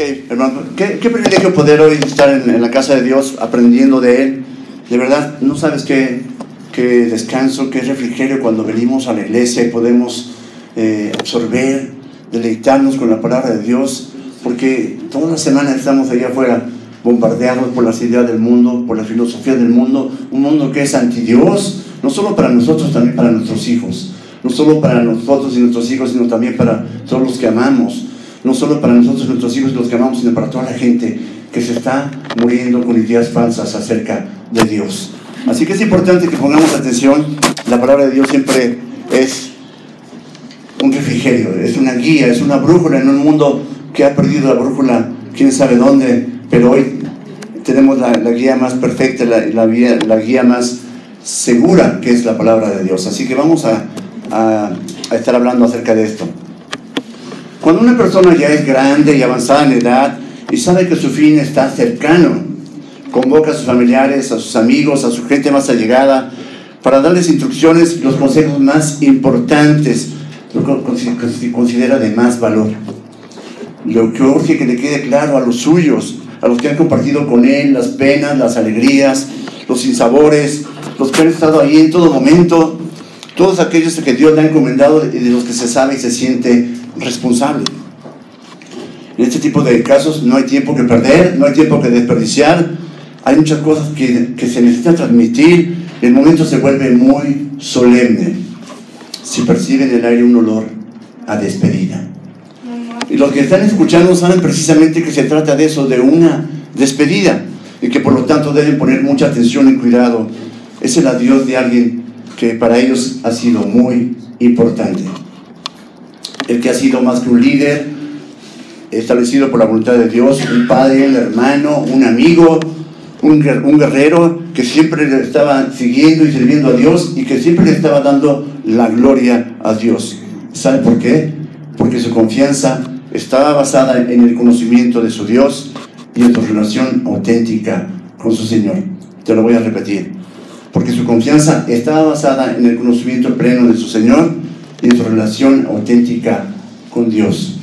hermano, qué, privilegio poder hoy estar en, la casa de Dios aprendiendo de Él. De verdad, no sabes qué, qué descanso, qué refrigerio cuando venimos a la iglesia y podemos eh, absorber, deleitarnos con la palabra de Dios, porque todas las semanas estamos allá afuera bombardeados por las ideas del mundo, por la filosofía del mundo, un mundo que es anti Dios, no solo para nosotros, también para nuestros hijos, no solo para nosotros y nuestros hijos, sino también para todos los que amamos no solo para nosotros, nuestros hijos, los que amamos, sino para toda la gente que se está muriendo con ideas falsas acerca de Dios. Así que es importante que pongamos atención. La palabra de Dios siempre es un refrigerio, es una guía, es una brújula en un mundo que ha perdido la brújula, quién sabe dónde, pero hoy tenemos la, guía más perfecta, la, la, la, guía más segura, que es la palabra de Dios. Así que vamos a, a estar hablando acerca de esto. Cuando una persona ya es grande y avanzada en edad y sabe que su fin está cercano, convoca a sus familiares, a sus amigos, a su gente más allegada, para darles instrucciones los consejos más importantes, lo que considera de más valor. Lo que urge que le quede claro a los suyos, a los que han compartido con él las penas, las alegrías, los sinsabores, los que han estado ahí en todo momento, todos aquellos que Dios le ha encomendado y de los que se sabe y se siente responsable. En este tipo de casos no hay tiempo que perder, no hay tiempo que desperdiciar, hay muchas cosas que, que se necesitan transmitir, el momento se vuelve muy solemne. Si perciben en el aire un olor a despedida. Y los que están escuchando saben precisamente que se trata de eso, de una despedida, y que por lo tanto deben poner mucha atención y cuidado. Es el adiós de alguien que para ellos ha sido muy importante el que ha sido más que un líder, establecido por la voluntad de Dios, un padre, un hermano, un amigo, un, guerrero que siempre le estaba siguiendo y sirviendo a Dios y que siempre le estaba dando la gloria a Dios. ¿Sabe por qué? Porque su confianza estaba basada en el conocimiento de su Dios y en su relación auténtica con su Señor. Te lo voy a repetir. Porque su confianza estaba basada en el conocimiento pleno de su Señor en su relación auténtica con Dios.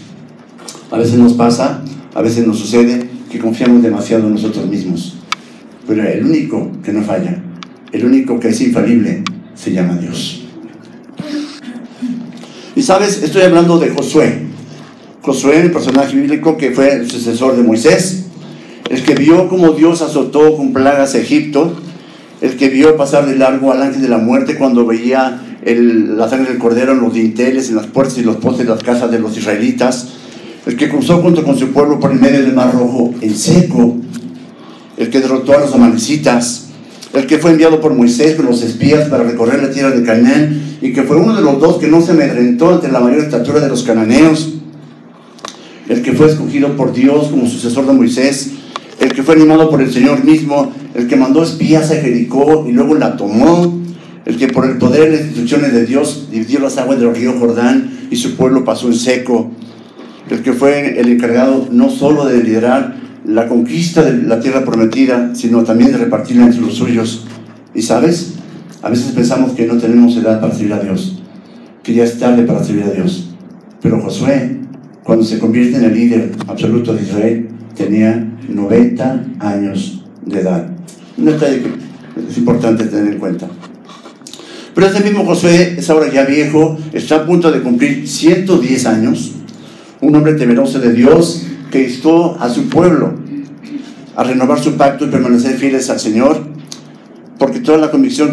A veces nos pasa, a veces nos sucede que confiamos demasiado en nosotros mismos, pero el único que no falla, el único que es infalible, se llama Dios. Y sabes, estoy hablando de Josué. Josué, el personaje bíblico que fue el sucesor de Moisés, el que vio cómo Dios azotó con plagas a Egipto, el que vio pasar de largo al ángel de la muerte cuando veía la sangre del cordero en los dinteles, en las puertas y los postes de las casas de los israelitas, el que cruzó junto con su pueblo por el medio del mar rojo en seco, el que derrotó a los amalecitas, el que fue enviado por Moisés con los espías para recorrer la tierra de Canaán y que fue uno de los dos que no se amedrentó ante la mayor estatura de los cananeos, el que fue escogido por Dios como sucesor de Moisés, el que fue animado por el Señor mismo, el que mandó espías a Jericó y luego la tomó, el que por el poder y las instrucciones de Dios dividió las aguas del río Jordán y su pueblo pasó en seco, el que fue el encargado no solo de liderar la conquista de la tierra prometida, sino también de repartirla entre los suyos. Y sabes, a veces pensamos que no tenemos edad para servir a Dios, que ya es tarde para servir a Dios. Pero Josué, cuando se convierte en el líder absoluto de Israel, tenía 90 años de edad. Un detalle que es importante tener en cuenta. Pero ese mismo Josué es ahora ya viejo, está a punto de cumplir 110 años, un hombre temeroso de Dios que instó a su pueblo a renovar su pacto y permanecer fieles al Señor, porque toda la convicción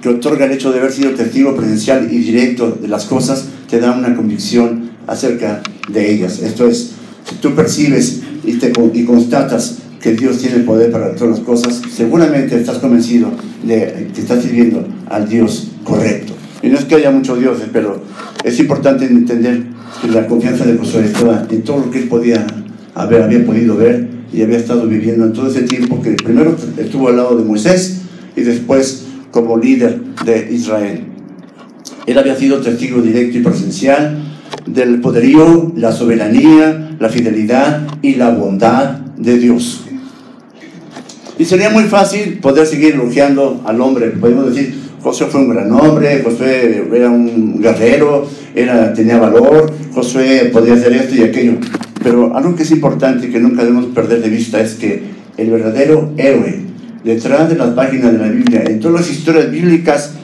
que otorga el hecho de haber sido testigo presencial y directo de las cosas te da una convicción acerca de ellas. Esto es, si tú percibes y constatas que Dios tiene el poder para todas las cosas, seguramente estás convencido de que estás sirviendo al Dios correcto. Y no es que haya muchos dioses, pero es importante entender la confianza de Josué estaba en todo lo que él podía haber, había podido ver y había estado viviendo en todo ese tiempo que primero estuvo al lado de Moisés y después como líder de Israel. Él había sido testigo directo y presencial del poderío, la soberanía, la fidelidad y la bondad de Dios. Y sería muy fácil poder seguir elogiando al hombre. Podemos decir, Josué fue un gran hombre, Josué era un guerrero, era, tenía valor, Josué podía hacer esto y aquello. Pero algo que es importante y que nunca debemos perder de vista es que el verdadero héroe detrás de las páginas de la Biblia, en todas las historias bíblicas,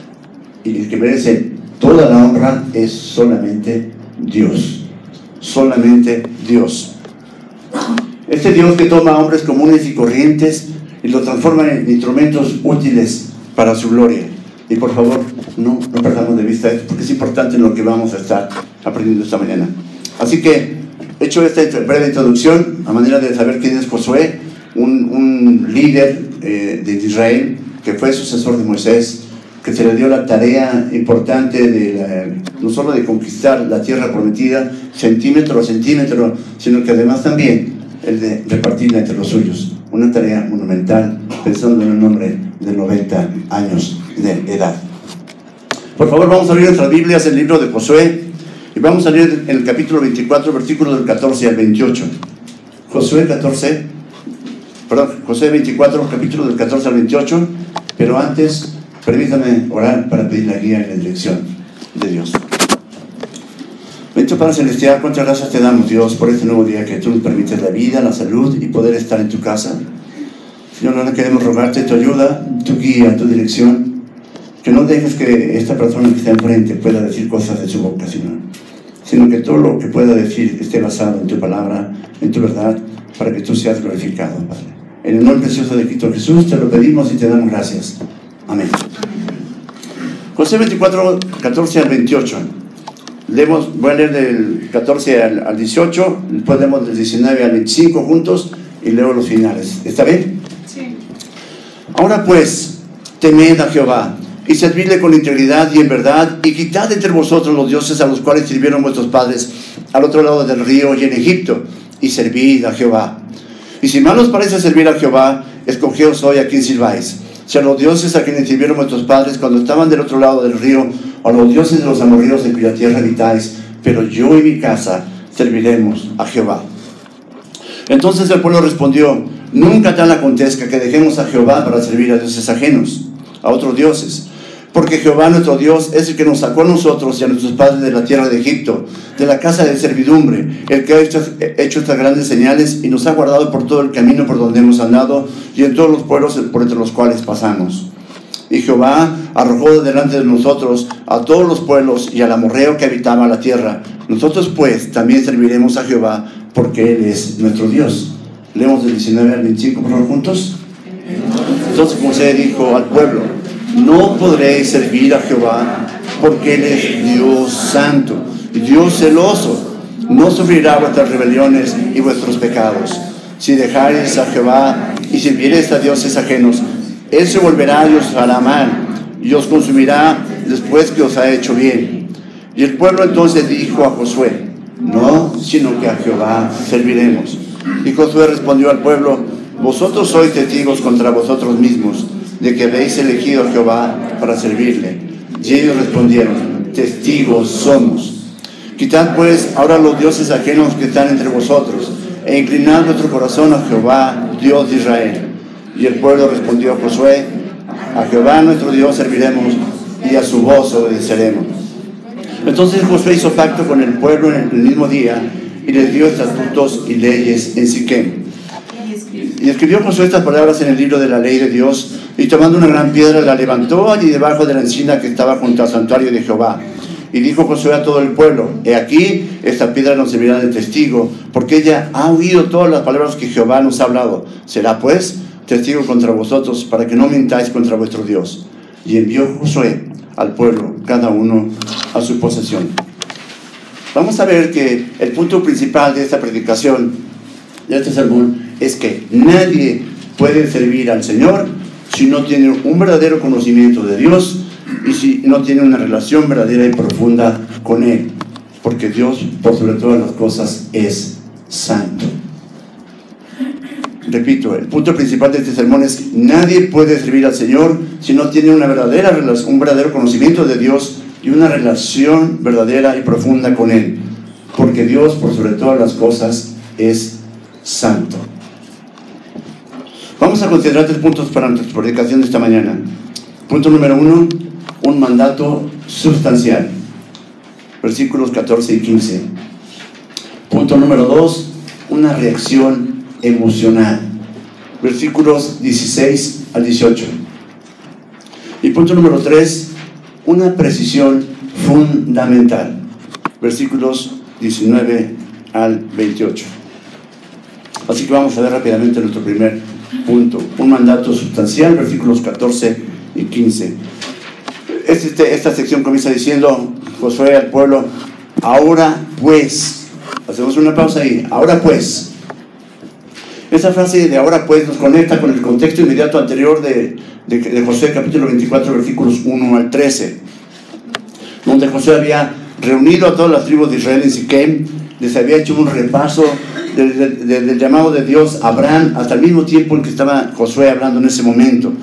y que merece toda la honra es solamente Dios. Solamente Dios. Este Dios que toma hombres comunes y corrientes y los transforma en instrumentos útiles para su gloria. Y por favor, no, no perdamos de vista esto, porque es importante en lo que vamos a estar aprendiendo esta mañana. Así que, hecho esta breve introducción, a manera de saber quién es Josué, un, un líder eh, de Israel que fue sucesor de Moisés, que se le dio la tarea importante de no solo de conquistar la tierra prometida centímetro a centímetro, sino que además también el de repartirla entre los suyos. Una tarea monumental, pensando en un hombre de 90 años de edad. Por favor, vamos a abrir nuestras Biblias, el libro de Josué, y vamos a leer en el capítulo 24, versículos del 14 al 28. Josué 14, perdón, Josué 24, capítulo del 14 al 28, pero antes Permítame orar para pedir la guía y la dirección de Dios. Bendito Padre Celestial, cuántas gracias te damos, Dios, por este nuevo día que tú nos permites la vida, la salud y poder estar en tu casa. Señor, ahora queremos rogarte tu ayuda, tu guía, tu dirección. Que no dejes que esta persona que está enfrente pueda decir cosas de su Señor. Sino que todo lo que pueda decir esté basado en tu palabra, en tu verdad, para que tú seas glorificado, Padre. En el nombre precioso de Cristo Jesús te lo pedimos y te damos gracias. Amén. José 24, 14 al 28. Leemos, voy a leer del 14 al, 18, después leemos del 19 al 25 juntos y leo los finales. ¿Está bien? Sí. Ahora pues, temed a Jehová y servidle con integridad y en verdad y quitad entre vosotros los dioses a los cuales sirvieron vuestros padres al otro lado del río y en Egipto y servid a Jehová. Y si mal os parece servir a Jehová, escogeos hoy a quien sirváis si a los dioses a quienes sirvieron nuestros padres cuando estaban del otro lado del río, o a los dioses de los amorríos en cuya tierra habitáis, pero yo y mi casa serviremos a Jehová. Entonces el pueblo respondió, nunca tal acontezca que dejemos a Jehová para servir a dioses ajenos, a otros dioses. Porque Jehová nuestro Dios es el que nos sacó a nosotros y a nuestros padres de la tierra de Egipto, de la casa de servidumbre, el que ha hecho, estas grandes señales y nos ha guardado por todo el camino por donde hemos andado y en todos los pueblos por entre los cuales pasamos. Y Jehová arrojó delante de nosotros a todos los pueblos y al amorreo que habitaba la tierra. Nosotros pues también serviremos a Jehová porque Él es nuestro Dios. Leemos del 19 al 25 por juntos. Entonces José dijo al pueblo, no podréis servir a Jehová porque Él es Dios santo, Dios celoso. No sufrirá vuestras rebeliones y vuestros pecados. Si dejáis a Jehová y sirviereis a dioses ajenos, Él se volverá y os hará mal y os consumirá después que os ha hecho bien. Y el pueblo entonces dijo a Josué, no, sino que a Jehová serviremos. Y Josué respondió al pueblo, vosotros sois testigos contra vosotros mismos de que habéis elegido a Jehová para servirle. Y ellos respondieron, testigos somos. Quitad pues ahora los dioses ajenos que están entre vosotros, e inclinad vuestro corazón a Jehová, Dios de Israel. Y el pueblo respondió a Josué, a Jehová nuestro Dios serviremos y a su voz obedeceremos. Entonces Josué hizo pacto con el pueblo en el mismo día y les dio estatutos y leyes en Siquem. Y escribió Josué estas palabras en el libro de la ley de Dios y tomando una gran piedra la levantó allí debajo de la encina que estaba junto al santuario de Jehová. Y dijo Josué a todo el pueblo, he aquí, esta piedra nos servirá de testigo, porque ella ha oído todas las palabras que Jehová nos ha hablado. Será pues testigo contra vosotros, para que no mintáis contra vuestro Dios. Y envió Josué al pueblo, cada uno a su posesión. Vamos a ver que el punto principal de esta predicación, de este sermón, es que nadie puede servir al Señor si no tiene un verdadero conocimiento de Dios y si no tiene una relación verdadera y profunda con Él. Porque Dios, por sobre todas las cosas, es santo. Repito, el punto principal de este sermón es que nadie puede servir al Señor si no tiene una verdadera un verdadero conocimiento de Dios y una relación verdadera y profunda con Él. Porque Dios, por sobre todas las cosas, es santo. Vamos a considerar tres puntos para nuestra predicación de esta mañana. Punto número uno, un mandato sustancial. Versículos 14 y 15. Punto número dos, una reacción emocional. Versículos 16 al 18. Y punto número 3, una precisión fundamental. Versículos 19 al 28. Así que vamos a ver rápidamente nuestro primer punto. Un mandato sustancial, versículos 14 y 15. Este, esta sección comienza diciendo Josué al pueblo, ahora pues, hacemos una pausa ahí, ahora pues. Esa frase de ahora pues nos conecta con el contexto inmediato anterior de, de, José capítulo 24 versículos 1 al 13, donde José había reunido a todas las tribus de Israel en Siquem, les había hecho un repaso del, del, llamado de Dios a Abraham hasta el mismo tiempo en que estaba Josué hablando en ese momento.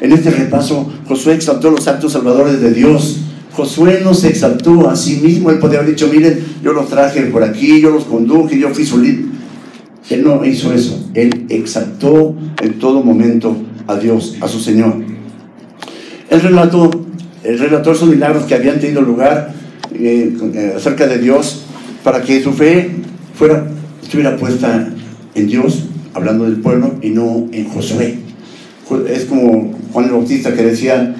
En este repaso, Josué exaltó los actos salvadores de Dios. Josué no se exaltó a sí mismo, él podía haber dicho, miren, yo los traje por aquí, yo los conduje, yo fui su líder. Él no hizo eso, él exaltó en todo momento a Dios, a su Señor. Él relató, él relató esos milagros que habían tenido lugar eh, acerca de Dios para que su fe fuera, estuviera puesta en Dios, hablando del pueblo, y no en Josué. Es como Juan el Bautista que decía,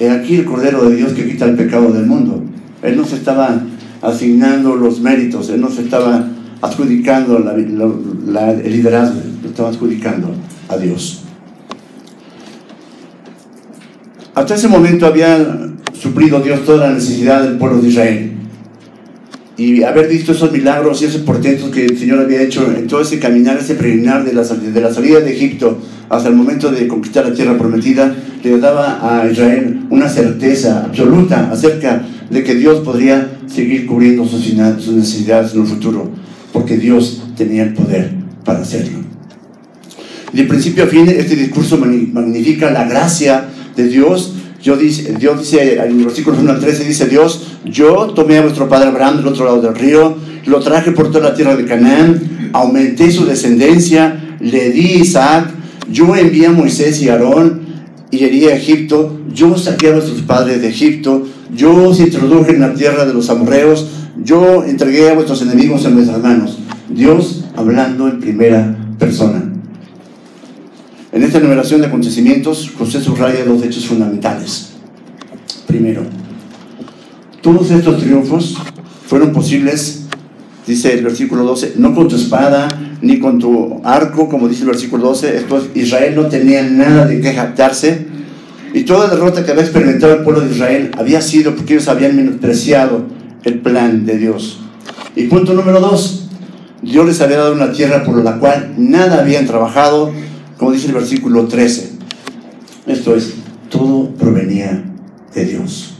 he aquí el Cordero de Dios que quita el pecado del mundo. Él no se estaba asignando los méritos, él no se estaba adjudicando el liderazgo, lo estaba adjudicando a Dios. Hasta ese momento había suplido Dios toda la necesidad del pueblo de Israel. Y haber visto esos milagros y esos portentos que el Señor había hecho en todo ese caminar, ese peregrinar de la, de la salida de Egipto hasta el momento de conquistar la tierra prometida, le daba a Israel una certeza absoluta acerca de que Dios podría seguir cubriendo sus, sus necesidades en el futuro, porque Dios tenía el poder para hacerlo. De principio a fin, este discurso magnifica la gracia de Dios. Yo dice, Dios dice en el versículo 1 al 13, dice Dios, yo tomé a vuestro padre Abraham del otro lado del río, lo traje por toda la tierra de Canaán, aumenté su descendencia, le di Isaac, yo envié a Moisés y Aarón y herí a Egipto, yo saqué a vuestros padres de Egipto, yo os introduje en la tierra de los amorreos, yo entregué a vuestros enemigos en vuestras manos. Dios hablando en primera persona. En esta enumeración de acontecimientos, José subraya dos hechos fundamentales. Primero, todos estos triunfos fueron posibles, dice el versículo 12, no con tu espada ni con tu arco, como dice el versículo 12. Esto Israel no tenía nada de qué jactarse. Y toda derrota que había experimentado el pueblo de Israel había sido porque ellos habían menospreciado el plan de Dios. Y punto número dos, Dios les había dado una tierra por la cual nada habían trabajado, como dice el versículo 13. Esto es, todo provenía de Dios.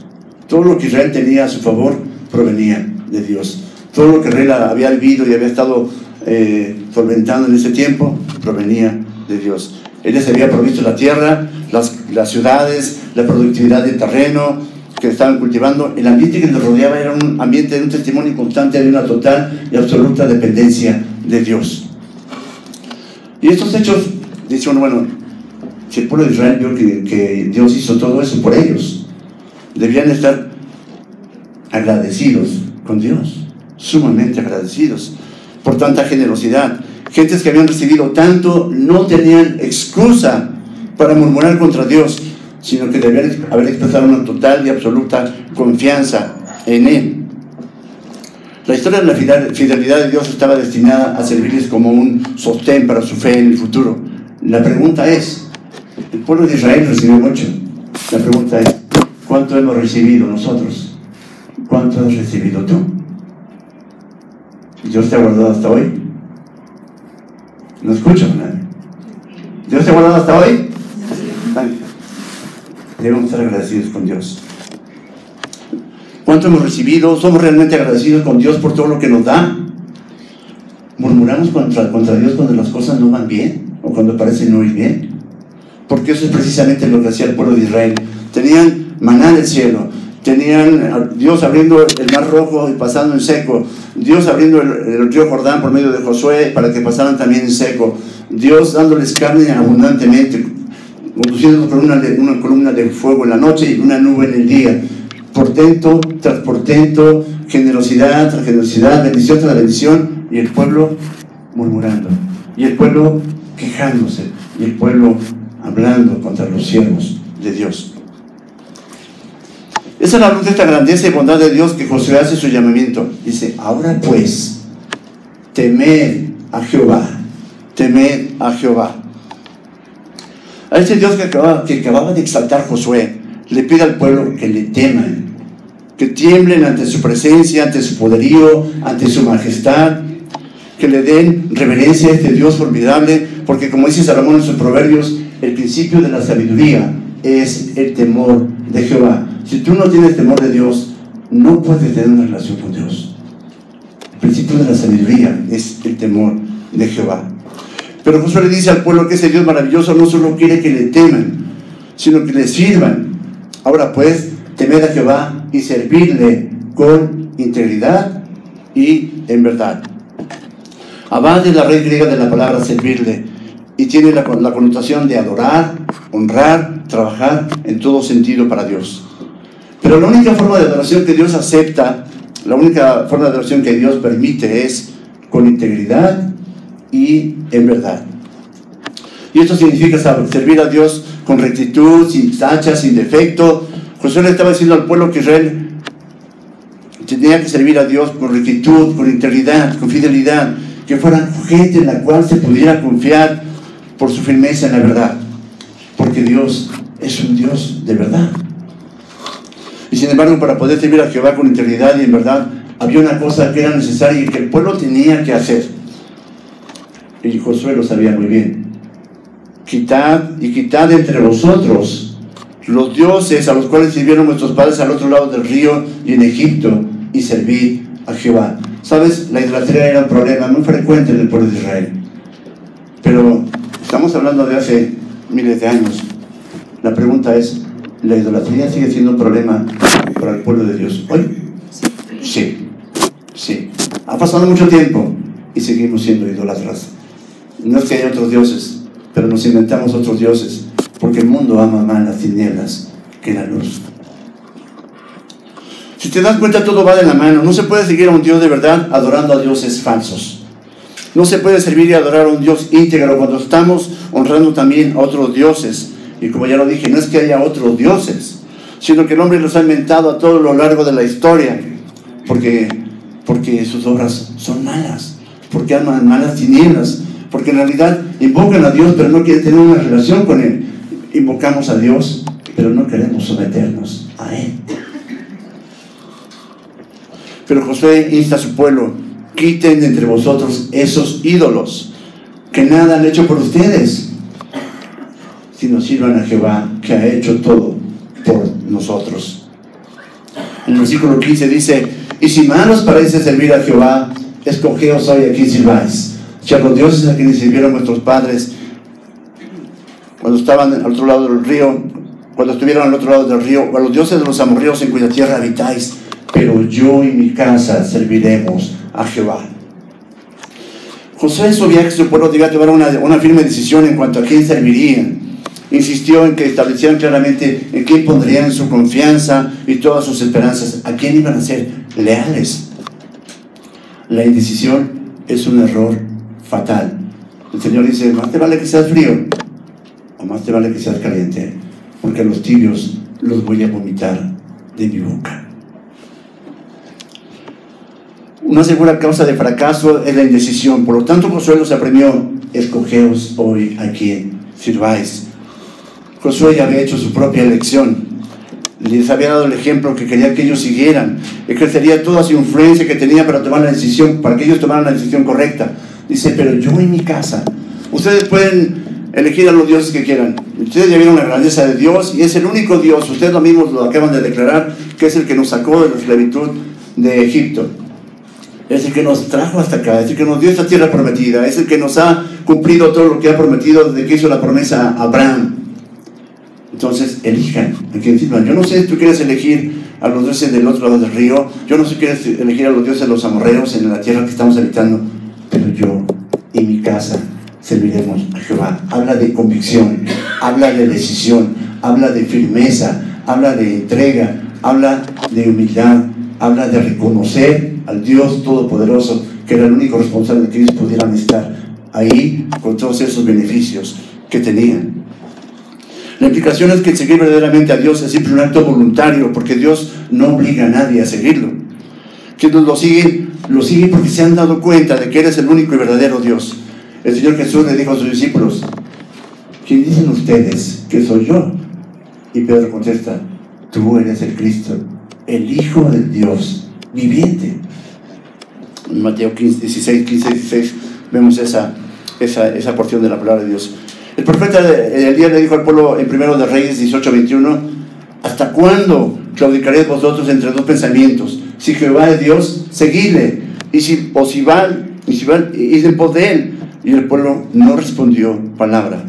Todo lo que Israel tenía a su favor provenía de Dios. Todo lo que Israel había vivido y había estado eh, solventando en ese tiempo provenía de Dios. Él les había provisto la tierra, las, ciudades, la productividad del terreno que estaban cultivando. El ambiente que les rodeaba era un ambiente de un testimonio constante de una total y absoluta dependencia de Dios. Y estos hechos, dicen, bueno, si el pueblo de Israel vio que, que Dios hizo todo eso por ellos, debían estar agradecidos con Dios, sumamente agradecidos por tanta generosidad. Gentes que habían recibido tanto no tenían excusa para murmurar contra Dios, sino que debían haber expresado una total y absoluta confianza en Él. La historia de la fidelidad de Dios estaba destinada a servirles como un sostén para su fe en el futuro. La pregunta es, el pueblo de Israel recibió mucho. La pregunta es, ¿cuánto hemos recibido nosotros? ¿Cuánto has recibido tú? Dios te ha guardado hasta hoy. No escucho a nadie. ¿Dios te ha guardado hasta hoy? Debemos estar agradecidos con Dios. ¿Cuánto hemos recibido? ¿Somos realmente agradecidos con Dios por todo lo que nos da? ¿Murmuramos contra, contra Dios cuando las cosas no van bien? ¿O cuando parecen no ir bien? Porque eso es precisamente lo que hacía el pueblo de Israel. Tenían maná del cielo, tenían Dios abriendo el mar rojo y pasando en seco, Dios abriendo el, el, río Jordán por medio de Josué para que pasaran también en seco, Dios dándoles carne abundantemente, conduciéndolos por una, una columna de fuego en la noche y una nube en el día, portento tras portento, generosidad tras generosidad, bendición tras bendición, y el pueblo murmurando, y el pueblo quejándose, y el pueblo hablando contra los siervos de Dios. Esa es la luz de esta grandeza y bondad de Dios que Josué hace su llamamiento. Dice, ahora pues, temed a Jehová, temed a Jehová. A ese Dios que acababa, que acababa de exaltar Josué, le pide al pueblo que le teman, que tiemblen ante su presencia, ante su poderío, ante su majestad, que le den reverencia a este Dios formidable, porque como dice Salomón en sus proverbios, el principio de la sabiduría es el temor de Jehová. Si tú no tienes temor de Dios, no puedes tener una relación con Dios. El principio de la sabiduría es el temor de Jehová. Pero Josué le dice al pueblo que ese Dios maravilloso no solo quiere que le teman, sino que le sirvan. Ahora pues, temed a Jehová y servirle con integridad y en verdad. Abad es la raíz griega de la palabra servirle y tiene la, connotación de adorar, honrar, trabajar en todo sentido para Dios. Pero la única forma de adoración que Dios acepta, la única forma de adoración que Dios permite es con integridad y en verdad. Y esto significa servir a Dios con rectitud, sin tacha, sin defecto. José le estaba diciendo al pueblo que Israel tenía que servir a Dios con rectitud, con integridad, con fidelidad, que fueran gente en la cual se pudiera confiar por su firmeza en la verdad. Porque Dios es un Dios de verdad. Y sin embargo, para poder servir a Jehová con integridad y en verdad, había una cosa que era necesaria y que el pueblo tenía que hacer. Y Josué lo sabía muy bien. Quitad y quitad entre vosotros los dioses a los cuales sirvieron nuestros padres al otro lado del río y en Egipto y servid a Jehová. ¿Sabes? La idolatría era un problema muy frecuente en el pueblo de Israel. Pero estamos hablando de hace miles de años. La pregunta es, ¿la idolatría sigue siendo un problema para el pueblo de Dios hoy? Sí, sí. Ha pasado mucho tiempo y seguimos siendo idolatras. No es que haya otros dioses, pero nos inventamos otros dioses, porque el mundo ama más las tinieblas que la luz. Si te das cuenta, todo va de la mano. No se puede seguir a un Dios de verdad adorando a dioses falsos. No se puede servir y adorar a un Dios íntegro cuando estamos honrando también a otros dioses. Y como ya lo dije, no es que haya otros dioses, sino que el hombre los ha inventado a todo lo largo de la historia, porque, porque sus obras son malas, porque aman malas tinieblas, porque en realidad invocan a Dios, pero no quieren tener una relación con Él. Invocamos a Dios, pero no queremos someternos a Él. Pero Josué insta a su pueblo, quiten de entre vosotros esos ídolos que nada han hecho por ustedes, sino sirvan a Jehová que ha hecho todo por nosotros. En el versículo 15 dice, y si mal os parece servir a Jehová, escogeos hoy a quien sirváis. Si a los dioses a quienes sirvieron nuestros padres cuando estaban al otro lado del río, cuando estuvieron al otro lado del río, o a los dioses de los amorreos en cuya tierra habitáis, pero yo y mi casa serviremos a Jehová. José en su viaje su pueblo debía tomar una, una firme decisión en cuanto a quién servirían. Insistió en que establecieran claramente en quién pondrían su confianza y todas sus esperanzas, a quién iban a ser leales. La indecisión es un error fatal. El Señor dice, más te vale que seas frío o más te vale que seas caliente, porque a los tibios los voy a vomitar de mi boca. Una segura causa de fracaso es la indecisión. Por lo tanto, Josué los apremió, escogeos hoy a quien sirváis. Josué ya había hecho su propia elección. Les había dado el ejemplo que quería que ellos siguieran. Ejercería toda su influencia que tenía para tomar la decisión, para que ellos tomaran la decisión correcta. Dice, pero yo en mi casa, ustedes pueden elegir a los dioses que quieran. Ustedes ya vieron la grandeza de Dios y es el único Dios, ustedes lo mismos lo acaban de declarar, que es el que nos sacó de la esclavitud de Egipto es el que nos trajo hasta acá, es el que nos dio esta tierra prometida, es el que nos ha cumplido todo lo que ha prometido desde que hizo la promesa a Abraham. Entonces, elijan a quien. Yo no sé si tú quieres elegir a los dioses del otro lado del río, yo no sé si quieres elegir a los dioses de los amorreos en la tierra que estamos habitando, pero yo y mi casa serviremos a Jehová. Habla de convicción, habla de decisión, habla de firmeza, habla de entrega, habla de humildad, habla de reconocer al Dios Todopoderoso que era el único responsable de que ellos pudieran estar ahí con todos esos beneficios que tenían. La implicación es que seguir verdaderamente a Dios es siempre un acto voluntario, porque Dios no obliga a nadie a seguirlo. Quienes lo siguen, lo siguen porque se han dado cuenta de que eres el único y verdadero Dios. El Señor Jesús le dijo a sus discípulos, ¿quién dicen ustedes que soy yo? Y Pedro contesta, tú eres el Cristo, el Hijo del Dios viviente. Mateo 15, 16, 15, 16 vemos esa, esa, esa porción de la palabra de Dios. El profeta el día le dijo al pueblo en primero de Reyes 18, 21, ¿hasta cuándo claudicaréis vosotros entre dos pensamientos? Si Jehová es Dios, seguidle. Y si, o si van, y si van, id de él. Y el pueblo no respondió palabra.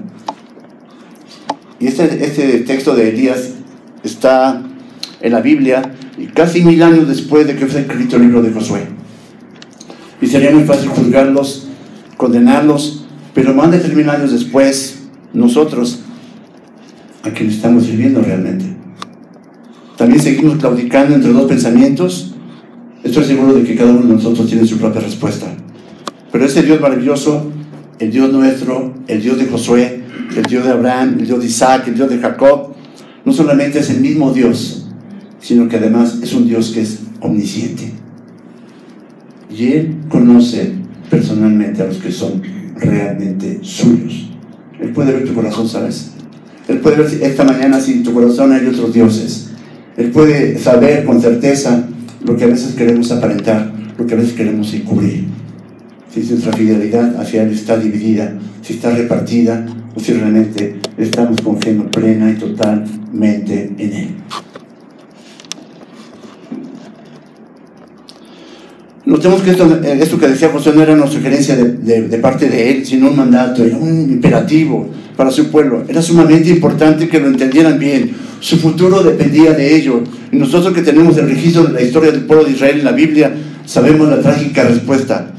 Y este, este texto de Elías está en la Biblia y casi mil años después de que fue escrito el libro de Josué. Y sería muy fácil juzgarlos, condenarlos, pero más de tres mil años después, nosotros, a quienes estamos sirviendo realmente. También seguimos claudicando entre dos pensamientos. Estoy seguro de que cada uno de nosotros tiene su propia respuesta. Pero ese Dios maravilloso, el Dios nuestro, el Dios de Josué, el Dios de Abraham, el Dios de Isaac, el Dios de Jacob, no solamente es el mismo Dios, sino que además es un Dios que es omnisciente. Y Él conoce personalmente a los que son realmente suyos. Él puede ver tu corazón, ¿sabes? Él puede ver esta mañana si en tu corazón hay otros dioses. Él puede saber con certeza lo que a veces queremos aparentar, lo que a veces queremos encubrir. Si nuestra fidelidad hacia Él está dividida, si está repartida, o si realmente estamos confiando plena y totalmente en Él. Notemos que esto, esto, que decía José no era una sugerencia de, de, parte de él, sino un mandato, un imperativo para su pueblo. Era sumamente importante que lo entendieran bien. Su futuro dependía de ello. Y nosotros que tenemos el registro de la historia del pueblo de Israel en la Biblia, sabemos la trágica respuesta.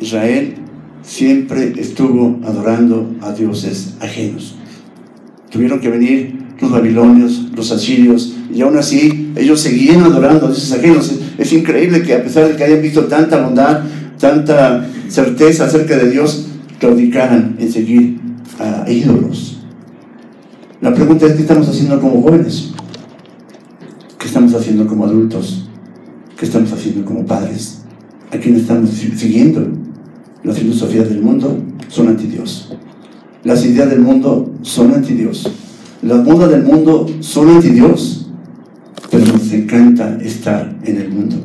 Israel siempre estuvo adorando a dioses ajenos. Tuvieron que venir los babilonios, los asirios, y aún así ellos seguían adorando a dioses ajenos. Es increíble que a pesar de que hayan visto tanta bondad, tanta certeza acerca de Dios, claudicaran en seguir a ídolos. La pregunta es, ¿qué estamos haciendo como jóvenes? ¿Qué estamos haciendo como adultos? ¿Qué estamos haciendo como padres? ¿A quién estamos siguiendo? Las filosofías del mundo son anti Dios. Las ideas del mundo son anti Dios. Las modas del mundo son anti Dios. Nos encanta estar en el mundo.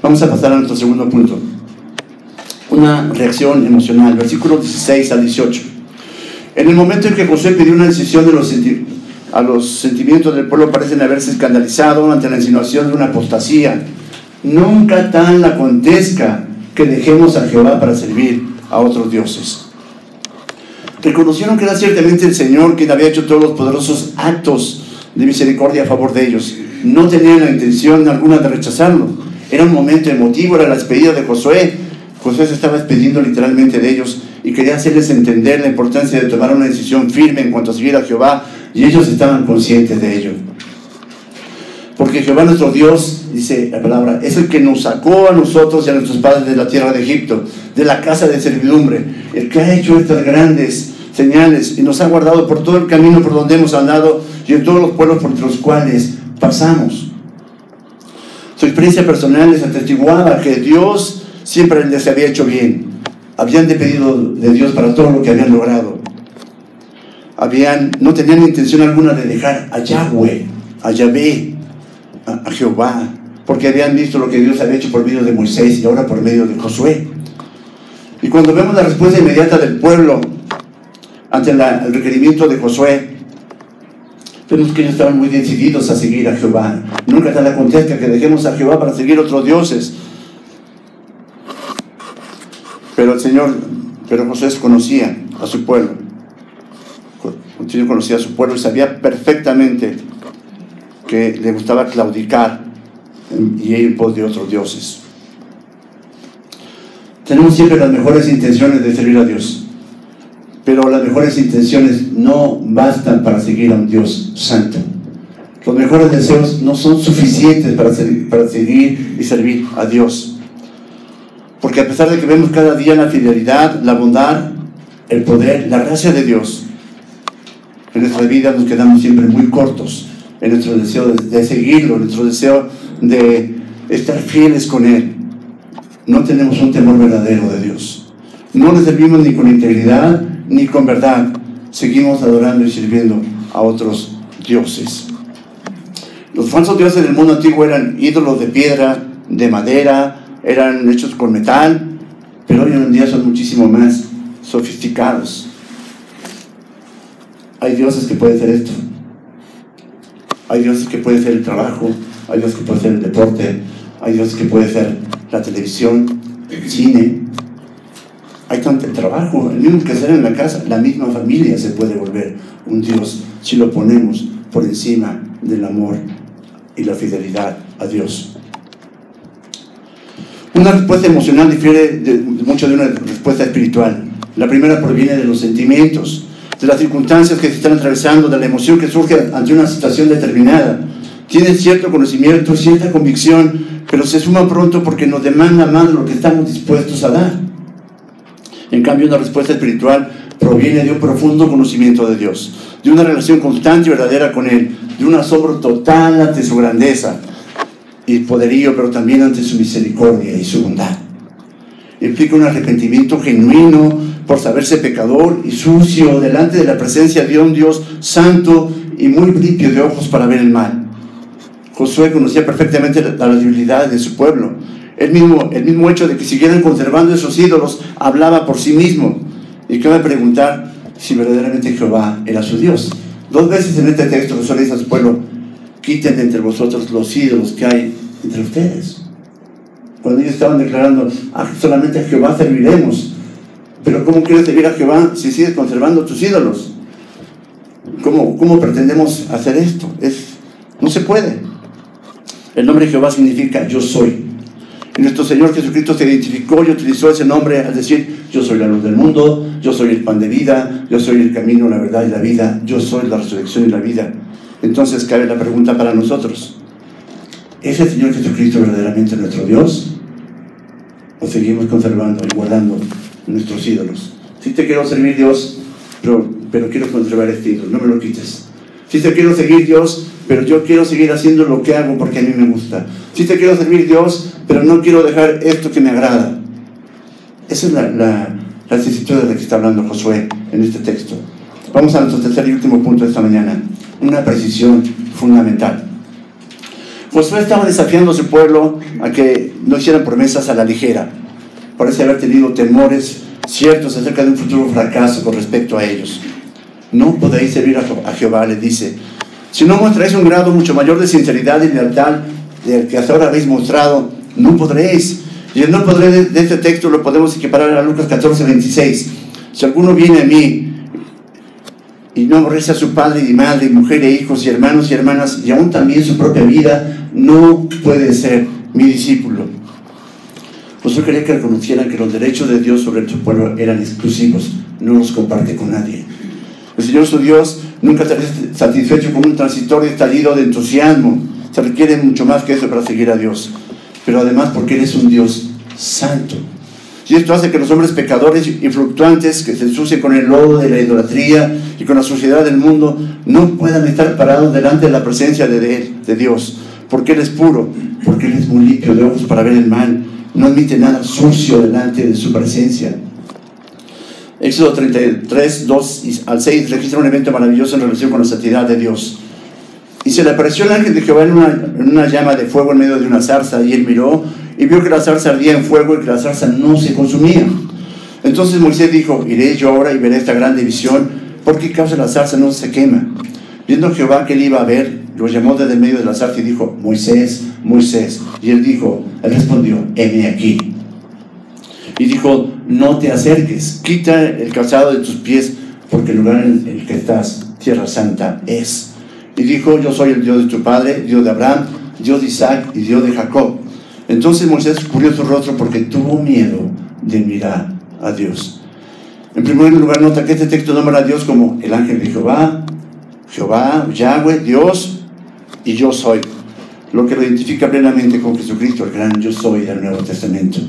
Vamos a pasar a nuestro segundo punto. Una reacción emocional. Versículos 16 al 18. En el momento en que José pidió una decisión de los a los sentimientos del pueblo parecen haberse escandalizado ante la insinuación de una apostasía. Nunca tan acontezca que dejemos a Jehová para servir a otros dioses. Reconocieron que era ciertamente el Señor quien había hecho todos los poderosos actos de misericordia a favor de ellos. No tenían la intención alguna de rechazarlo. Era un momento emotivo, era la despedida de Josué. Josué se estaba despidiendo literalmente de ellos y quería hacerles entender la importancia de tomar una decisión firme en cuanto a seguir a Jehová y ellos estaban conscientes de ello. Porque Jehová nuestro Dios, dice la palabra, es el que nos sacó a nosotros y a nuestros padres de la tierra de Egipto, de la casa de servidumbre, el que ha hecho estas grandes señales y nos ha guardado por todo el camino por donde hemos andado y en todos los pueblos por los cuales pasamos. Su experiencia personal les atestiguaba que Dios siempre les había hecho bien. Habían depedido de Dios para todo lo que habían logrado. Habían, no tenían intención alguna de dejar a Yahweh, a Yahvé, a, a Jehová, porque habían visto lo que Dios había hecho por medio de Moisés y ahora por medio de Josué. Y cuando vemos la respuesta inmediata del pueblo ante el requerimiento de Josué, vemos que ellos estaban muy decididos a seguir a Jehová. Nunca te la contesta que dejemos a Jehová para seguir otros dioses. Pero el Señor, pero José conocía a su pueblo. El Señor conocía a su pueblo y sabía perfectamente que le gustaba claudicar y ir pos de otros dioses. Tenemos siempre las mejores intenciones de servir a Dios, pero las mejores intenciones no bastan para seguir a un Dios santo. Los mejores deseos no son suficientes para, para seguir y servir a Dios. Porque a pesar de que vemos cada día la fidelidad, la bondad, el poder, la gracia de Dios, en nuestra vida nos quedamos siempre muy cortos en nuestro deseo de, seguirlo, en nuestro deseo de estar fieles con Él. No tenemos un temor verdadero de Dios. No le servimos ni con integridad ni con verdad. Seguimos adorando y sirviendo a otros dioses. Los falsos dioses del mundo antiguo eran ídolos de piedra, de madera, eran hechos con metal, pero hoy en día son muchísimo más sofisticados. Hay dioses que pueden ser esto. Hay dioses que pueden ser el trabajo, hay dioses que pueden ser el deporte, hay dioses que pueden ser la televisión, el cine. Hay tanto el trabajo, el mismo que hacer en la casa, la misma familia se puede volver un dios si lo ponemos por encima del amor y la fidelidad a Dios. Una respuesta emocional difiere mucho de una respuesta espiritual. La primera proviene de los sentimientos, de las circunstancias que se están atravesando, de la emoción que surge ante una situación determinada. Tiene cierto conocimiento, cierta convicción, pero se suma pronto porque nos demanda más de lo que estamos dispuestos a dar. En cambio, una respuesta espiritual proviene de un profundo conocimiento de Dios, de una relación constante y verdadera con Él, de un asombro total ante su grandeza y poderío, pero también ante su misericordia y su bondad. Implica un arrepentimiento genuino por saberse pecador y sucio delante de la presencia de un Dios santo y muy limpio de ojos para ver el mal. Josué conocía perfectamente las debilidades de su pueblo. El mismo, el mismo hecho de que siguieran conservando esos ídolos hablaba por sí mismo. Y cabe preguntar si verdaderamente Jehová era su Dios. Dos veces en este texto Josué dice a su pueblo, quiten de entre vosotros los ídolos que hay entre ustedes. Cuando ellos estaban declarando, ah, solamente a Jehová serviremos. Pero ¿cómo quieres servir a Jehová si sigues conservando tus ídolos? ¿Cómo, cómo pretendemos hacer esto? Es, no se puede. El nombre de Jehová significa yo soy. Y nuestro Señor Jesucristo se identificó y utilizó ese nombre al decir, yo soy la luz del mundo, yo soy el pan de vida, yo soy el camino, la verdad y la vida, yo soy la resurrección y la vida. Entonces cabe la pregunta para nosotros. ¿Es el Señor Jesucristo verdaderamente nuestro Dios? ¿O seguimos conservando y guardando nuestros ídolos? Si te quiero servir Dios, pero, pero quiero conservar este ídolo, no me lo quites. Si te quiero seguir Dios, pero yo quiero seguir haciendo lo que hago porque a mí me gusta. Si te quiero servir Dios, pero no quiero dejar esto que me agrada. Esa es la, la, la de la que está hablando Josué en este texto. Vamos a nuestro tercer y último punto de esta mañana una precisión fundamental. Josué estaba desafiando a su pueblo a que no hicieran promesas a la ligera. Parece haber tenido temores ciertos acerca de un futuro fracaso con respecto a ellos. No podéis servir a Jehová, le dice. Si no mostráis un grado mucho mayor de sinceridad y lealtad del que hasta ahora habéis mostrado, no podréis. Y el no podré de, este texto lo podemos equiparar a Lucas 14, 26. Si alguno viene a mí y no aborrece a su padre y madre, mujer e hijos y hermanos y hermanas, y aún también su propia vida, no puede ser mi discípulo. Josué quería que reconocieran que los derechos de Dios sobre su pueblo eran exclusivos, no los comparte con nadie. El Señor su Dios nunca está satisfecho con un transitorio estallido de entusiasmo. Se requiere mucho más que eso para seguir a Dios. Pero además porque Él es un Dios santo. Y esto hace que los hombres pecadores y fluctuantes que se ensucian con el lodo de la idolatría y con la suciedad del mundo no puedan estar parados delante de la presencia de, él, de Dios. Porque Él es puro, porque Él es muy limpio de ojos para ver el mal. No admite nada sucio delante de su presencia. Éxodo 33, 2 al 6 registra un evento maravilloso en relación con la santidad de Dios. Y se le apareció el ángel de Jehová en una, llama de fuego en medio de una zarza y él miró y vio que la zarza ardía en fuego y que la zarza no se consumía. Entonces Moisés dijo, iré yo ahora y veré esta gran división, ¿por qué causa la zarza no se quema? Viendo Jehová que él iba a ver, lo llamó desde el medio de la zarza y dijo, Moisés, Moisés. Y él dijo, él respondió, heme aquí. Y dijo, no te acerques, quita el calzado de tus pies, porque el lugar en el que estás, tierra santa, es. Y dijo, yo soy el Dios de tu padre, Dios de Abraham, Dios de Isaac y Dios de Jacob. Entonces Moisés cubrió su rostro porque tuvo miedo de mirar a Dios. En primer lugar, nota que este texto nombra a Dios como el ángel de Jehová, Jehová, Yahweh, Dios y yo soy, lo que lo identifica plenamente con Jesucristo, el gran yo soy del Nuevo Testamento.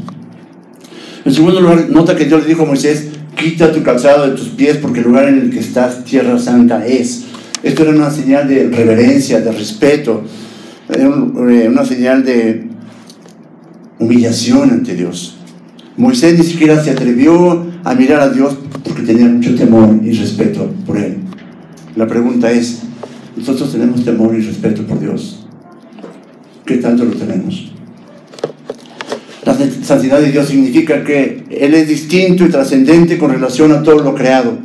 En segundo lugar, nota que Dios le dijo a Moisés, quita tu calzado de tus pies porque el lugar en el que estás, tierra santa es. Esto era una señal de reverencia, de respeto, eh, una señal de humillación ante Dios. Moisés ni siquiera se atrevió a mirar a Dios porque tenía mucho temor y respeto por él. La pregunta es, ¿nosotros tenemos temor y respeto por Dios? ¿Qué tanto lo tenemos? La santidad de Dios significa que Él es distinto y trascendente con relación a todo lo creado.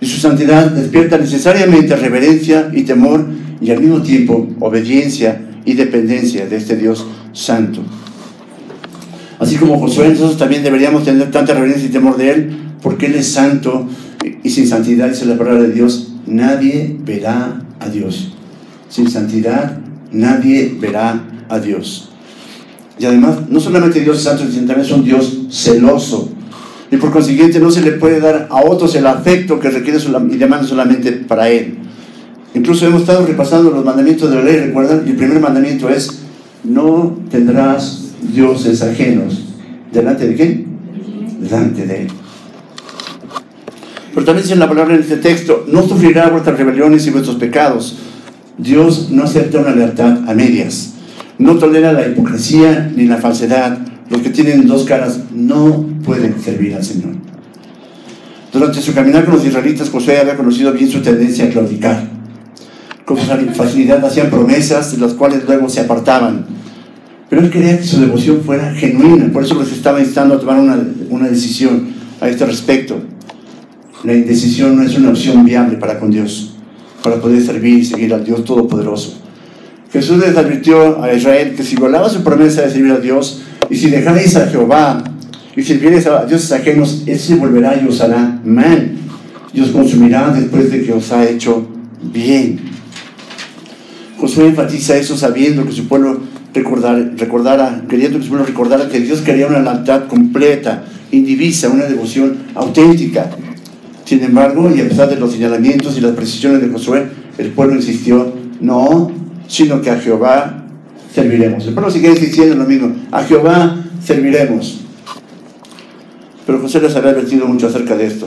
Y su santidad despierta necesariamente reverencia y temor y al mismo tiempo obediencia y dependencia de este Dios santo. Así como Josué, nosotros también deberíamos tener tanta reverencia y temor de Él, porque Él es santo y sin santidad, dice la palabra de Dios, nadie verá a Dios. Sin santidad, nadie verá a Dios. Y además, no solamente Dios es santo, sino también es un Dios celoso. Y por consiguiente no se le puede dar a otros el afecto que requiere y demanda solamente para Él. Incluso hemos estado repasando los mandamientos de la ley, recuerdan, y el primer mandamiento es, no tendrás dioses ajenos. ¿Delante de quién? Delante de Él. Pero también dice la palabra en este texto, no sufrirá vuestras rebeliones y vuestros pecados. Dios no acepta una lealtad a medias. No tolera la hipocresía ni la falsedad. Los que tienen dos caras no pueden servir al Señor. Durante su caminar con los israelitas, José había conocido bien su tendencia a claudicar. Con facilidad hacían promesas las cuales luego se apartaban. Pero él quería que su devoción fuera genuina, por eso les estaba instando a tomar una, una decisión a este respecto. La indecisión no es una opción viable para con Dios, para poder servir y seguir al Dios Todopoderoso. Jesús les advirtió a Israel que si violaba su promesa de servir a Dios y si dejarais a Jehová y sirvierais a dioses ajenos, Él se volverá y os hará mal y os consumirá después de que os ha hecho bien. Josué enfatiza eso sabiendo que su pueblo recordara, recordara, queriendo que su pueblo recordara que Dios quería una lealtad completa, indivisa, una devoción auténtica. Sin embargo, y a pesar de los señalamientos y las precisiones de Josué, el pueblo insistió, no, sino que a Jehová serviremos. El pueblo sigue insistiendo lo mismo, a Jehová serviremos. Pero José les había advertido mucho acerca de esto.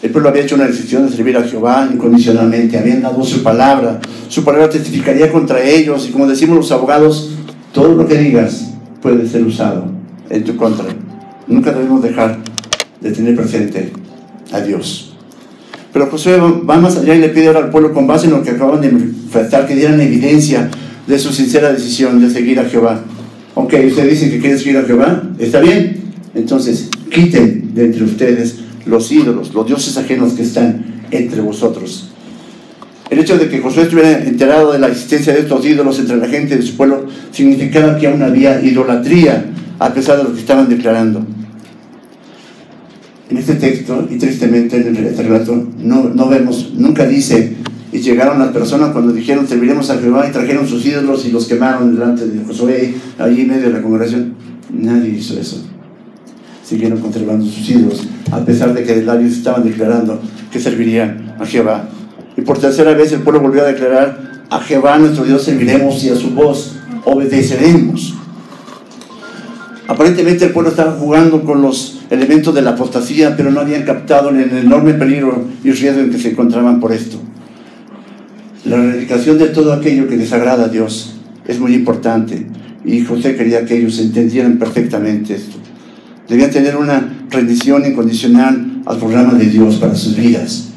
El pueblo había hecho una decisión de servir a Jehová incondicionalmente, habían dado su palabra, su palabra testificaría contra ellos y como decimos los abogados, todo lo que digas puede ser usado en tu contra. Nunca debemos dejar de tener presente a Dios. Pero Josué va más allá y le pide ahora al pueblo, con base en lo que acaban de manifestar, que dieran evidencia de su sincera decisión de seguir a Jehová. Ok, usted dice que quiere seguir a Jehová, ¿está bien? Entonces, quiten de entre ustedes los ídolos, los dioses ajenos que están entre vosotros. El hecho de que Josué estuviera enterado de la existencia de estos ídolos entre la gente de su pueblo significaba que aún había idolatría, a pesar de lo que estaban declarando en este texto, y tristemente en este relato, no, no vemos, nunca dice, y llegaron las personas cuando dijeron, serviremos a Jehová, y trajeron sus ídolos y los quemaron delante de Josué, allí en medio de la congregación. Nadie hizo eso. Siguieron conservando sus ídolos, a pesar de que labios estaban declarando que servirían a Jehová. Y por tercera vez el pueblo volvió a declarar, a Jehová nuestro Dios serviremos y a su voz obedeceremos. Aparentemente el pueblo estaba jugando con los elementos de la apostasía, pero no habían captado el enorme peligro y riesgo en que se encontraban por esto. La erradicación de todo aquello que desagrada a Dios es muy importante y José quería que ellos entendieran perfectamente esto. Debían tener una rendición incondicional al programa de Dios para sus vidas.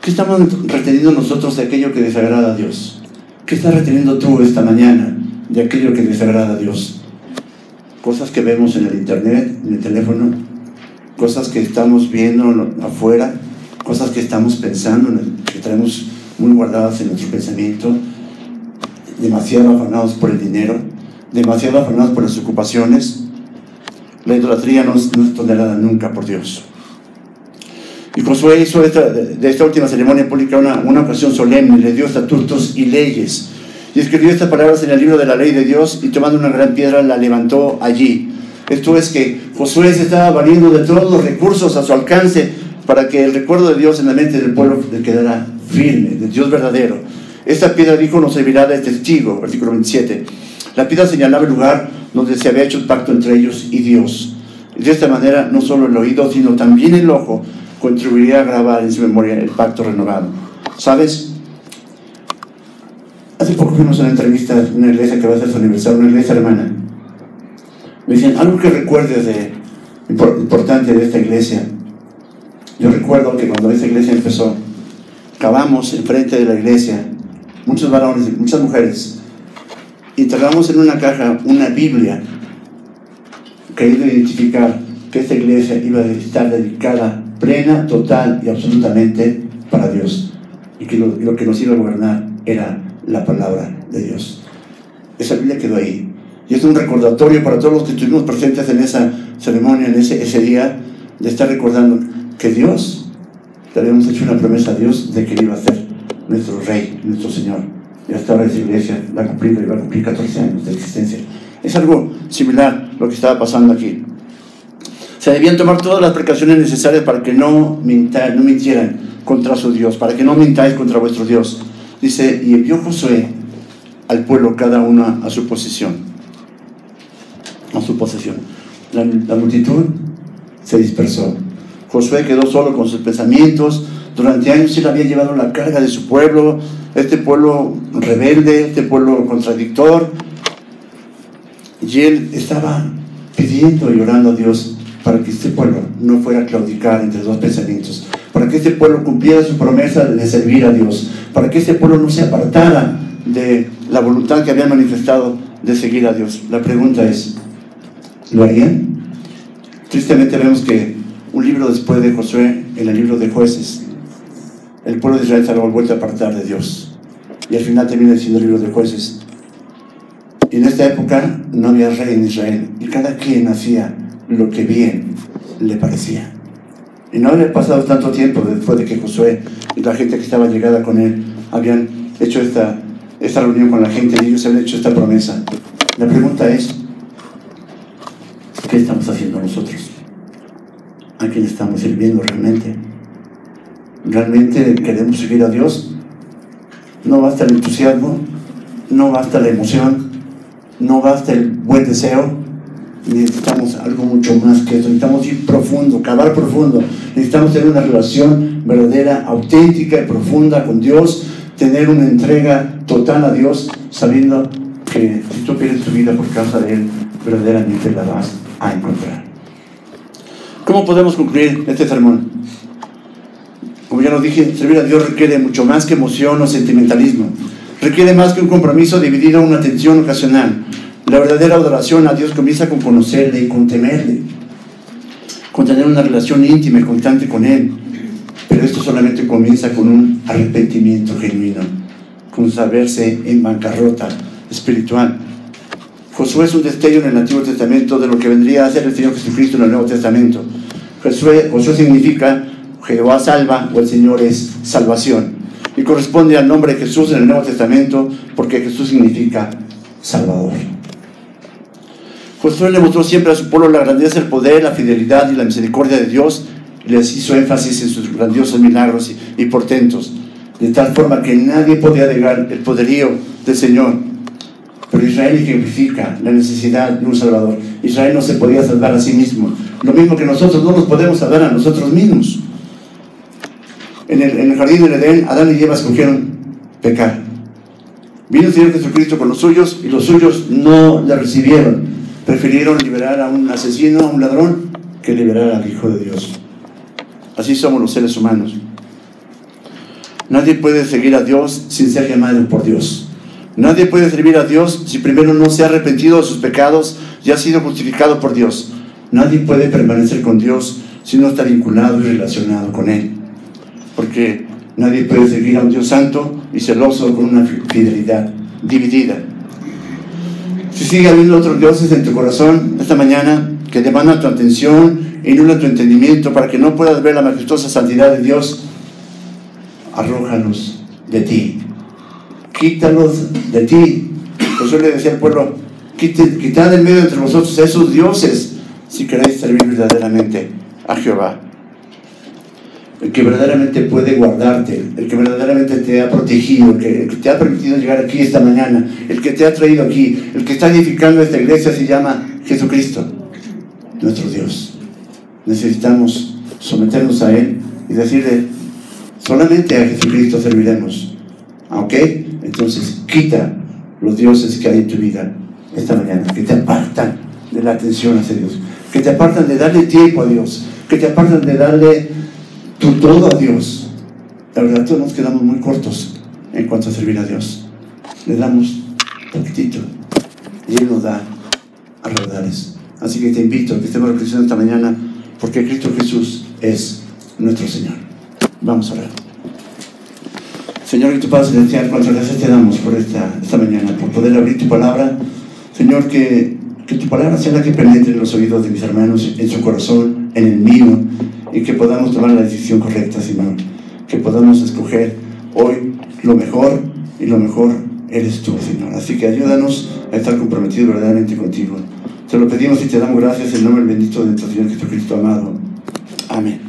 ¿Qué estamos reteniendo nosotros de aquello que desagrada a Dios? ¿Qué estás reteniendo tú esta mañana de aquello que desagrada a Dios? cosas que vemos en el internet, en el teléfono, cosas que estamos viendo afuera, cosas que estamos pensando, que traemos muy guardadas en nuestro pensamiento, demasiado afanados por el dinero, demasiado afanados por las ocupaciones. La idolatría no, es tolerada nunca por Dios. Y Josué hizo de esta última ceremonia pública una, una ocasión solemne, le dio estatutos y leyes y escribió estas palabras en el libro de la ley de Dios y tomando una gran piedra la levantó allí. Esto es que Josué se estaba valiendo de todos los recursos a su alcance para que el recuerdo de Dios en la mente del pueblo quedara firme, de Dios verdadero. Esta piedra, dijo, nos servirá de testigo, versículo 27. La piedra señalaba el lugar donde se había hecho el pacto entre ellos y Dios. De esta manera, no solo el oído, sino también el ojo contribuiría a grabar en su memoria el pacto renovado. ¿Sabes? Hace poco fuimos a una entrevista en una iglesia que va a ser su aniversario, una iglesia hermana. Me dicen, algo que recuerdes de, importante de esta iglesia. Yo recuerdo que cuando esta iglesia empezó, cavamos enfrente de la iglesia, muchos varones y muchas mujeres, y entregamos en una caja una Biblia queriendo identificar que esta iglesia iba a estar dedicada plena, total y absolutamente para Dios. Y que lo, que nos iba a gobernar era la palabra de Dios. Esa Biblia quedó ahí. Y es un recordatorio para todos los que estuvimos presentes en esa ceremonia, en ese, ese día, de estar recordando que Dios, le habíamos hecho una promesa a Dios de que iba a ser nuestro Rey, nuestro Señor. Hasta ahora esa iglesia va a cumplir, va a cumplir 14 años de existencia. Es algo similar lo que estaba pasando aquí. Se debían tomar todas las precauciones necesarias para que no, mintar, no mintieran contra su Dios, para que no mintáis contra vuestro Dios. Dice, y envió Josué al pueblo cada uno a su posición, a su posesión. La, multitud se dispersó. Josué quedó solo con sus pensamientos. Durante años él había llevado la carga de su pueblo, este pueblo rebelde, este pueblo contradictor. Y él estaba pidiendo y orando a Dios para que este pueblo no fuera a claudicar entre dos pensamientos, para que este pueblo cumpliera su promesa de servir a Dios, para que este pueblo no se apartara de la voluntad que había manifestado de seguir a Dios. La pregunta es, ¿lo harían? Tristemente vemos que un libro después de Josué, en el libro de jueces, el pueblo de Israel se ha vuelto a apartar de Dios. Y al final termina siendo libro de jueces. Y en esta época no había rey en Israel. Y cada quien hacía lo que bien le parecía. Y no había pasado tanto tiempo después de que Josué y la gente que estaba llegada con él habían hecho esta, esta reunión con la gente y ellos habían hecho esta promesa. La pregunta es, ¿qué estamos haciendo nosotros? ¿A quién estamos sirviendo realmente? ¿Realmente queremos seguir a Dios? No basta el entusiasmo, no basta la emoción, no basta el buen deseo, necesitamos algo mucho más que eso, necesitamos ir profundo, cavar profundo, necesitamos tener una relación verdadera, auténtica y profunda con Dios, tener una entrega total a Dios, sabiendo que si tú pierdes tu vida por causa de Él, verdaderamente la vas a encontrar. ¿Cómo podemos concluir este sermón? Como ya lo dije, servir a Dios requiere mucho más que emoción o sentimentalismo. Requiere más que un compromiso dividido en una atención ocasional. La verdadera adoración a Dios comienza con conocerle y con temerle, con tener una relación íntima y constante con Él. Pero esto solamente comienza con un arrepentimiento genuino, con saberse en bancarrota espiritual. Josué es un destello en el Antiguo Testamento de lo que vendría a ser el Señor Jesucristo en el Nuevo Testamento. Josué, Josué significa Jehová salva o el Señor es salvación. Y corresponde al nombre de Jesús en el Nuevo Testamento porque Jesús significa Salvador. Josué le mostró siempre a su pueblo la grandeza, el poder, la fidelidad y la misericordia de Dios y les hizo énfasis en sus grandiosos milagros y, portentos, de tal forma que nadie podía negar el poderío del Señor. Pero Israel ejemplifica la necesidad de un Salvador. Israel no se podía salvar a sí mismo. Lo mismo que nosotros no nos podemos salvar a nosotros mismos. En el, jardín del Edén, Adán y Eva escogieron pecar. Vino el Señor Jesucristo con los suyos y los suyos no le recibieron prefirieron liberar a un asesino, a un ladrón, que liberar al Hijo de Dios. Así somos los seres humanos. Nadie puede seguir a Dios sin ser llamado por Dios. Nadie puede servir a Dios si primero no se ha arrepentido de sus pecados y ha sido justificado por Dios. Nadie puede permanecer con Dios si no está vinculado y relacionado con Él. Porque nadie puede seguir a un Dios santo y celoso con una fidelidad dividida. Si sigue habiendo otros dioses en tu corazón esta mañana que demandan tu atención y nula tu entendimiento para que no puedas ver la majestuosa santidad de Dios, arrójalos de ti. Quítalos de ti. Josué le decía al pueblo, quitad en medio entre vosotros esos dioses si queréis servir verdaderamente a Jehová el que verdaderamente puede guardarte, el que verdaderamente te ha protegido, el que, te ha permitido llegar aquí esta mañana, el que te ha traído aquí, el que está edificando esta iglesia se llama Jesucristo. nuestro Dios. Necesitamos someternos a Él y decirle, solamente a Jesucristo serviremos. ¿Ok? Entonces quita los dioses que hay en tu vida esta mañana, que te apartan de la atención hacia Dios, que te apartan de darle tiempo a Dios, que te apartan de darle tu todo a Dios. La verdad, todos nos quedamos muy cortos en cuanto a servir a Dios. Le damos poquitito y Él nos da a raudales. Así que te invito a que estemos reflexionando esta mañana porque Cristo Jesús es nuestro Señor. Vamos a orar. Señor, que tu Padre Celestial, cuántas gracias te damos por esta, esta mañana, por poder abrir tu palabra. Señor, que, que tu palabra sea la que penetre en los oídos de mis hermanos, en su corazón, en el mío, y que podamos tomar la decisión correcta, Señor. Que podamos escoger hoy lo mejor y lo mejor eres tú, Señor. Así que ayúdanos a estar comprometidos verdaderamente contigo. Te lo pedimos y te damos gracias en nombre bendito de nuestro Señor Jesucristo amado. Amén.